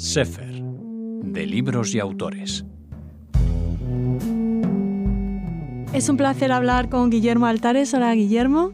Sefer, de libros y autores. Es un placer hablar con Guillermo Altares. Hola, Guillermo.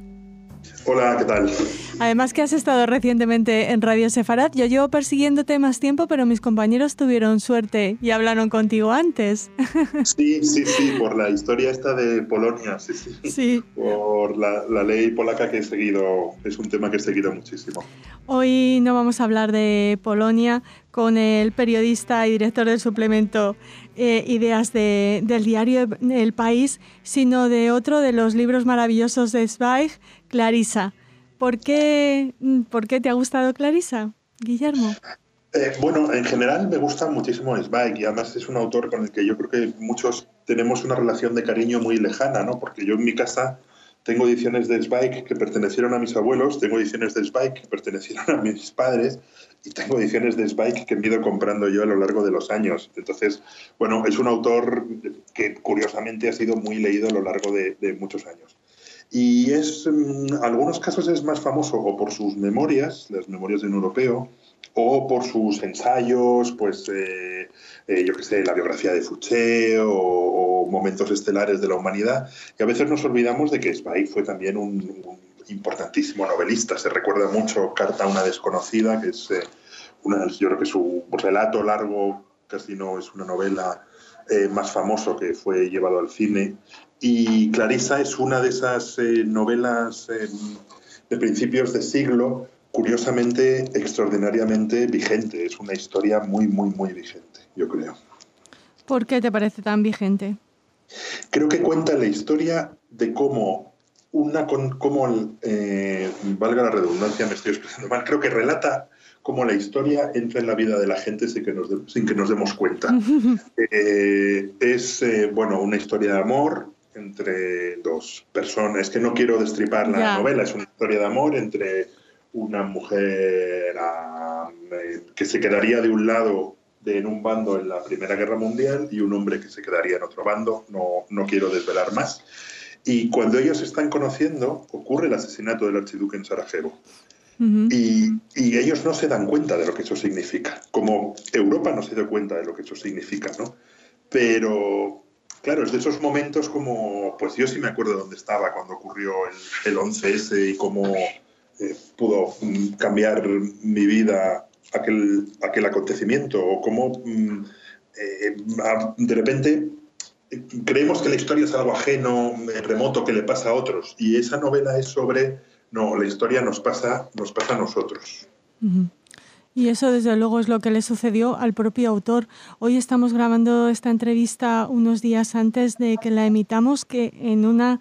Hola, ¿qué tal? Además que has estado recientemente en Radio Sefarat. Yo llevo persiguiéndote más tiempo, pero mis compañeros tuvieron suerte y hablaron contigo antes. Sí, sí, sí, por la historia esta de Polonia, sí, sí. Sí. Por la, la ley polaca que he seguido, es un tema que he seguido muchísimo. Hoy no vamos a hablar de Polonia con el periodista y director del suplemento eh, Ideas de- del diario El País, sino de otro de los libros maravillosos de Zweig, Clarisa. ¿Por qué, ¿Por qué te ha gustado Clarisa, Guillermo? Eh, bueno, en general me gusta muchísimo Zweig y además es un autor con el que yo creo que muchos tenemos una relación de cariño muy lejana, ¿no? Porque yo en mi casa tengo ediciones de Zweig que pertenecieron a mis abuelos, tengo ediciones de Zweig que pertenecieron a mis padres y tengo ediciones de Zweig que he ido comprando yo a lo largo de los años. Entonces, bueno, es un autor que curiosamente ha sido muy leído a lo largo de muchos años. Y es, en algunos casos es más famoso o por sus memorias, las memorias de un europeo, o por sus ensayos, pues eh, eh, yo qué sé, la biografía de Fouché o, momentos estelares de la humanidad. Y a veces nos olvidamos de que Zweig fue también un, un importantísimo novelista. Se recuerda mucho Carta a una desconocida, que es eh, una, yo creo que su relato largo casi no es una novela eh, más famoso que fue llevado al cine. Y Clarisa es una de esas eh, novelas eh, de principios de siglo, curiosamente, extraordinariamente vigente. Es una historia muy, muy, muy vigente, yo creo. ¿Por qué te parece tan vigente? Creo que cuenta la historia de cómo una con cómo valga la redundancia, me estoy expresando mal, creo que relata cómo la historia entra en la vida de la gente sin que nos, de- sin que nos demos cuenta. Eh, es eh, bueno una historia de amor entre dos personas. Es que no quiero destripar la Ya. novela, es una historia de amor entre una mujer ah, eh, que se quedaría de un lado de, en un bando en la Primera Guerra Mundial y un hombre que se quedaría en otro bando. No, no quiero desvelar más. Y cuando ellos se están conociendo, ocurre el asesinato del archiduque en Sarajevo. Ujú. Y, y ellos no se dan cuenta de lo que eso significa, como Europa no se dio cuenta de lo que eso significa, ¿no? Pero, claro, es de esos momentos como, pues yo sí me acuerdo de dónde estaba cuando ocurrió el, el 11S y cómo eh, pudo mm, cambiar mi vida aquel, aquel acontecimiento, o cómo mm, eh, de repente eh, creemos que la historia es algo ajeno, eh, remoto, que le pasa a otros, y esa novela es sobre no, la historia nos pasa, nos pasa a nosotros. Y eso desde luego es lo que le sucedió al propio autor. Hoy estamos grabando esta entrevista unos días antes de que la emitamos, que en una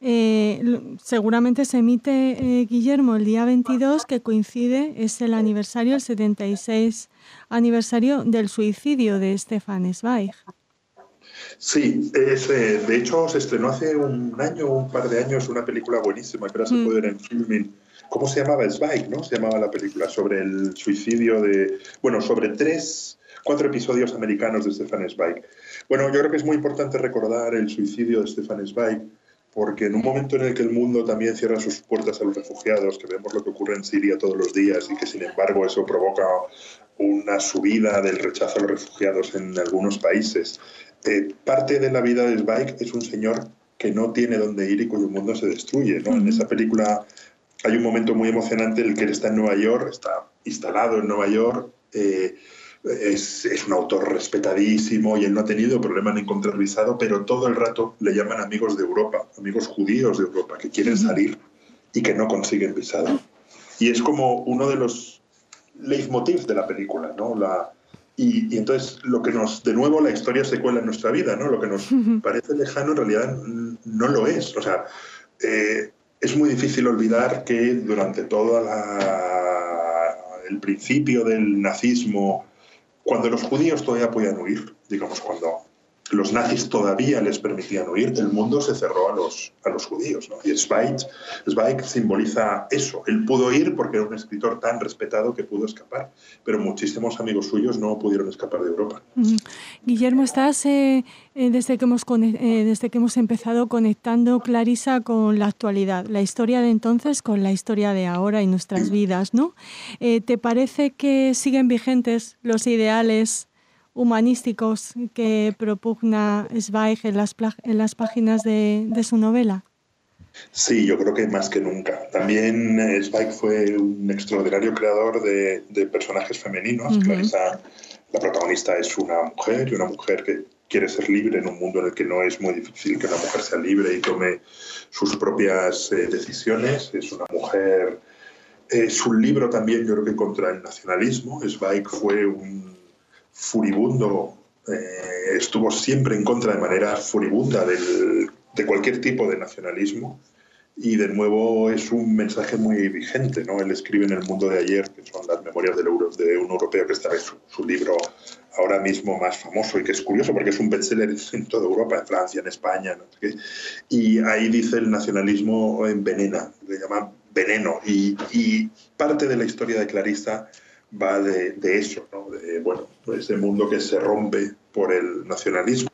eh, seguramente se emite eh, Guillermo el día 22, que coincide, es el aniversario, el 76 aniversario del suicidio de Stefan Zweig. Sí, es, eh, de hecho se estrenó hace un año un par de años una película buenísima que ahora se Mm. puede ver en filming. ¿Cómo se llamaba? Zweig, ¿no? Se llamaba la película sobre el suicidio de... Bueno, sobre tres, cuatro episodios americanos de Stefan Zweig. Bueno, yo creo que es muy importante recordar el suicidio de Stefan Zweig porque en un momento en el que el mundo también cierra sus puertas a los refugiados, que vemos lo que ocurre en Siria todos los días y que sin embargo eso provoca una subida del rechazo a los refugiados en algunos países, eh, parte de la vida de Zweig es un señor que no tiene dónde ir y cuyo mundo se destruye. ¿no? En esa película hay un momento muy emocionante en el que él está en Nueva York, está instalado en Nueva York, eh, es, es un autor respetadísimo y él no ha tenido problema en encontrar visado, pero todo el rato le llaman amigos de Europa, amigos judíos de Europa, que quieren salir y que no consiguen visado. Y es como uno de los leitmotivs de la película, ¿no? La, y, y entonces lo que nos, de nuevo, la historia se cuela en nuestra vida, ¿no? Lo que nos parece lejano en realidad no lo es. O sea, eh, es muy difícil olvidar que durante todo el principio del nazismo, cuando los judíos todavía podían huir, digamos, cuando los nazis todavía les permitían huir, el mundo se cerró a los, a los judíos. ¿no? Y Zweig, Zweig simboliza eso. Él pudo ir porque era un escritor tan respetado que pudo escapar, pero muchísimos amigos suyos no pudieron escapar de Europa. Guillermo, estás eh, eh, desde, que hemos, eh, desde que hemos empezado conectando, Clarisa, con la actualidad, la historia de entonces con la historia de ahora y nuestras vidas. ¿no? ¿Te parece que siguen vigentes los ideales? Humanísticos que propugna Zweig en las, en las páginas de, su novela? Sí, yo creo que más que nunca. También eh, Zweig fue un extraordinario creador de, personajes femeninos. Clarissa, la protagonista, es una mujer y una mujer que quiere ser libre en un mundo en el que no es muy difícil que una mujer sea libre y tome sus propias eh, decisiones. Es una mujer... Es un libro también, yo creo que contra el nacionalismo. Zweig fue un furibundo, eh, estuvo siempre en contra de manera furibunda de cualquier tipo de nacionalismo y de nuevo es un mensaje muy vigente. ¿no? Él escribe en El mundo de ayer, que son las memorias del de un europeo, que esta vez su, libro ahora mismo más famoso y que es curioso porque es un bestseller en toda Europa, en Francia, en España. Y ahí dice el nacionalismo envenena, le llama veneno. Y, y parte de la historia de Clarissa va de, eso, ¿no? de bueno, ese mundo que se rompe por el nacionalismo.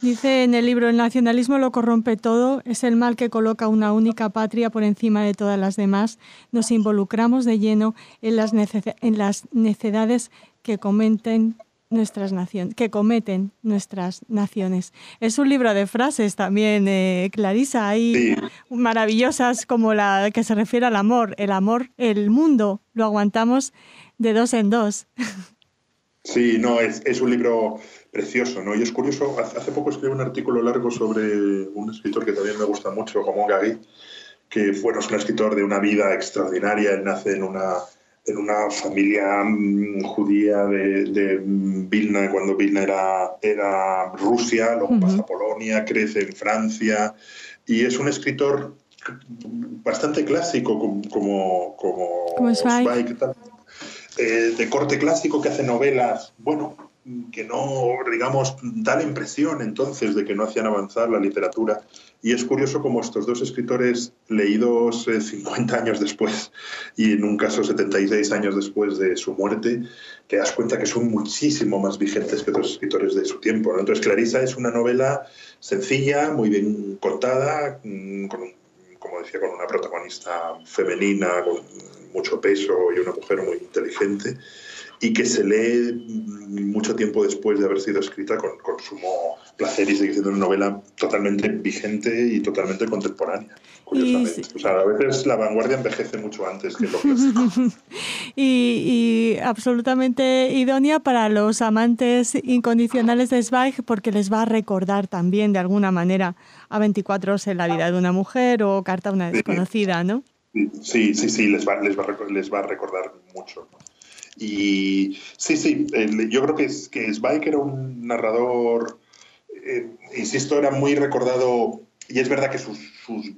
Dice en el libro, el nacionalismo lo corrompe todo, es el mal que coloca una única patria por encima de todas las demás. Nos involucramos de lleno en las, en las necedades que comenten nuestras naciones, que cometen nuestras naciones. Es un libro de frases también, eh, Clarisa, hay maravillosas como la que se refiere al amor. El amor, el mundo, lo aguantamos de dos en dos. Sí, no, es, es un libro precioso, ¿no? Y es curioso, hace poco escribí un artículo largo sobre un escritor que también me gusta mucho, como Gagui, que bueno, es un escritor de una vida extraordinaria, él nace en una en una familia mm, judía de, Vilna, cuando Vilna era, era Rusia, luego pasa a Polonia, crece en Francia, y es un escritor bastante clásico como, como, eh, de corte clásico que hace novelas, bueno, que no, digamos, da la impresión entonces de que no hacían avanzar la literatura. Y es curioso como estos dos escritores, leídos 50 eh, años después y en un caso 76 años después de su muerte, te das cuenta que son muchísimo más vigentes que otros escritores de su tiempo. Entonces, Clarisa es una novela sencilla, muy bien contada, mm, con, como decía, con una protagonista femenina, con mucho peso y una mujer muy inteligente y que se lee mucho tiempo después de haber sido escrita con, con sumo placer y sigue siendo una novela totalmente vigente y totalmente contemporánea. Curiosamente. O sea, a veces la vanguardia envejece mucho antes que lo clásico. y, y, absolutamente idónea para los amantes incondicionales de Zweig porque les va a recordar también de alguna manera a 24 horas en la vida de una mujer o Carta a una desconocida, ¿no? Sí, sí, sí, les va, les va, les va a recordar mucho. Y sí, sí, yo creo que, que Zweig era un narrador, eh, insisto, era muy recordado, y es verdad que sus, sus,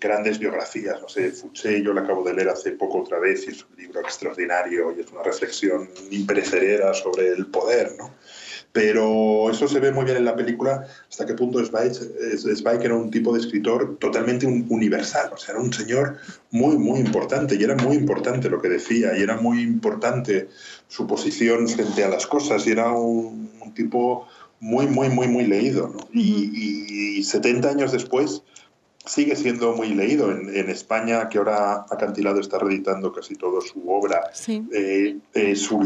grandes biografías, no sé, Fouché, yo la acabo de leer hace poco otra vez, y es un libro extraordinario y es una reflexión imperecedera sobre el poder, ¿no? Pero eso se ve muy bien en la película hasta qué punto Zweig, era un tipo de escritor totalmente universal, o sea, era un señor muy, muy importante y era muy importante lo que decía y era muy importante su posición frente a las cosas y era un, tipo muy, muy, muy, muy leído. Y, 70 años después sigue siendo muy leído. En, España, que ahora Acantilado está reeditando casi toda su obra, eh, eh, su,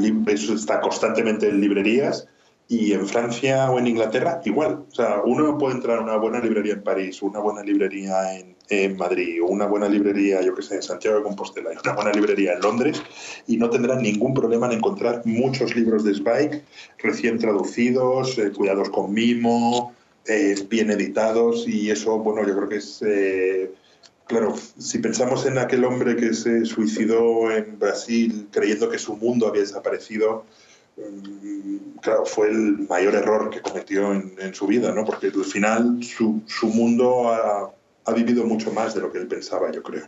está constantemente en librerías y en Francia o en Inglaterra, igual. O sea, uno puede entrar a una buena librería en París, una buena librería en, Madrid, o una buena librería, yo que sé, en Santiago de Compostela, y una buena librería en Londres, y no tendrán ningún problema en encontrar muchos libros de Zweig recién traducidos, eh, cuidados con mimo, eh, bien editados, y eso, bueno, yo creo que es. Eh, claro, si pensamos en aquel hombre que se suicidó en Brasil creyendo que su mundo había desaparecido, claro, fue el mayor error que cometió en, su vida, ¿no? Porque al final su, mundo ha, vivido mucho más de lo que él pensaba, yo creo.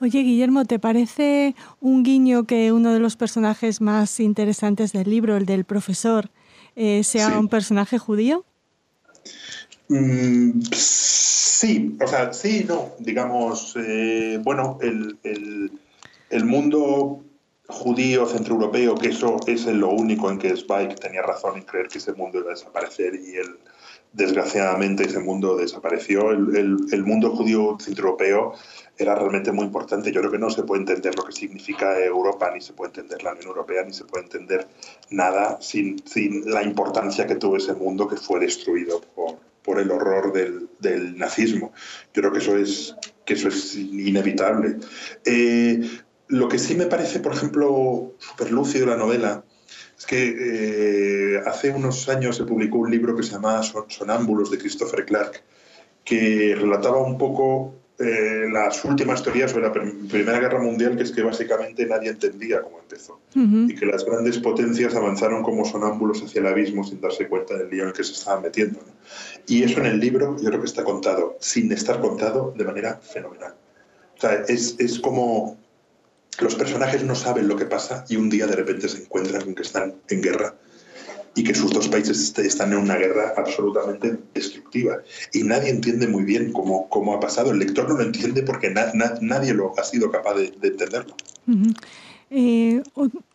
Oye, Guillermo, ¿te parece un guiño que uno de los personajes más interesantes del libro, el del profesor, eh, sea un personaje judío? Mm, sí, o sea, sí, no. Digamos, eh, bueno, el, el, mundo judío centroeuropeo, que eso es lo único en que Spike tenía razón en creer que ese mundo iba a desaparecer y él, desgraciadamente, ese mundo desapareció. El, el mundo judío centroeuropeo era realmente muy importante. Yo creo que no se puede entender lo que significa Europa, ni se puede entender la Unión Europea, ni se puede entender nada sin, sin la importancia que tuvo ese mundo que fue destruido por, por el horror del, del, nazismo. Yo creo que eso es, que eso es inevitable. Eh, lo que sí me parece, por ejemplo, súper lúcido la novela, es que eh, hace unos años se publicó un libro que se llamaba Sonámbulos de Christopher Clark, que relataba un poco eh, las últimas teorías sobre la Primera Guerra Mundial, que es que básicamente nadie entendía cómo empezó y que las grandes potencias avanzaron como sonámbulos hacia el abismo sin darse cuenta del lío en el que se estaban metiendo. Y eso en el libro yo creo que está contado, sin estar contado, de manera fenomenal. O sea, es, es como los personajes no saben lo que pasa y un día de repente se encuentran con que están en guerra y que sus dos países están en una guerra absolutamente destructiva. Y nadie entiende muy bien cómo, cómo ha pasado. El lector no lo entiende porque nadie lo ha sido capaz de, entenderlo. Eh,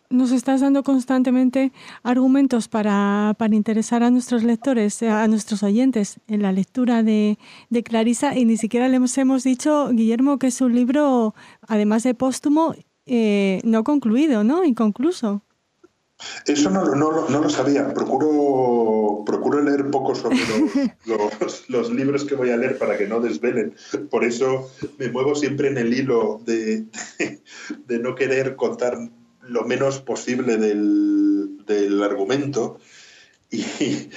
nos estás dando constantemente argumentos para, para, interesar a nuestros lectores, a nuestros oyentes en la lectura de, de Clarisa y ni siquiera les hemos dicho, Guillermo, que es un libro, además de póstumo, eh, no concluido, ¿no? Inconcluso. Eso no, no, no, lo sabía. Procuro, procuro leer poco sobre los, los, libros que voy a leer para que no desvelen. Por eso me muevo siempre en el hilo de, de, no querer contar lo menos posible del, del argumento y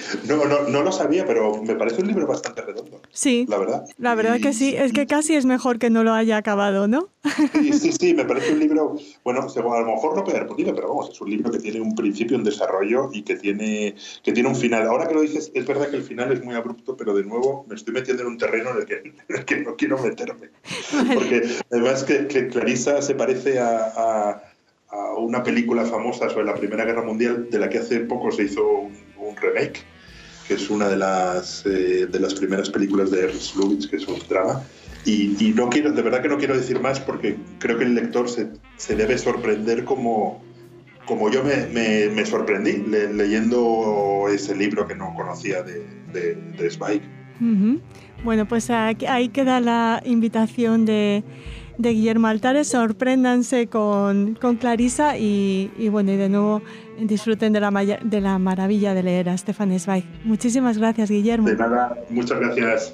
no, no, no, lo sabía, pero me parece un libro bastante redondo. Sí. La verdad. La verdad que sí, es que casi es mejor que no lo haya acabado, ¿no? Sí, sí, sí, me parece un libro, bueno, a lo mejor no pegar puntillo, pero vamos, es un libro que tiene un principio, un desarrollo y que tiene, que tiene un final. Ahora que lo dices, es verdad que el final es muy abrupto, pero de nuevo me estoy metiendo en un terreno en el que, que no quiero meterme. Porque además que, que Clarisa se parece a, a una película famosa sobre la Primera Guerra Mundial, de la que hace poco se hizo un remake, que es una de las, eh, de las primeras películas de Ernst Lubitsch, que es un drama. Y, no quiero, de verdad que no quiero decir más porque creo que el lector se, se debe sorprender como, como yo me, me, sorprendí leyendo ese libro que no conocía de, de, de Spike. Bueno, pues ahí queda la invitación de de Guillermo Altares. Sorpréndanse con, Clarisa y, bueno, y de nuevo disfruten de la, de la maravilla de leer a Stefan Zweig. Muchísimas gracias, Guillermo. De nada, muchas gracias.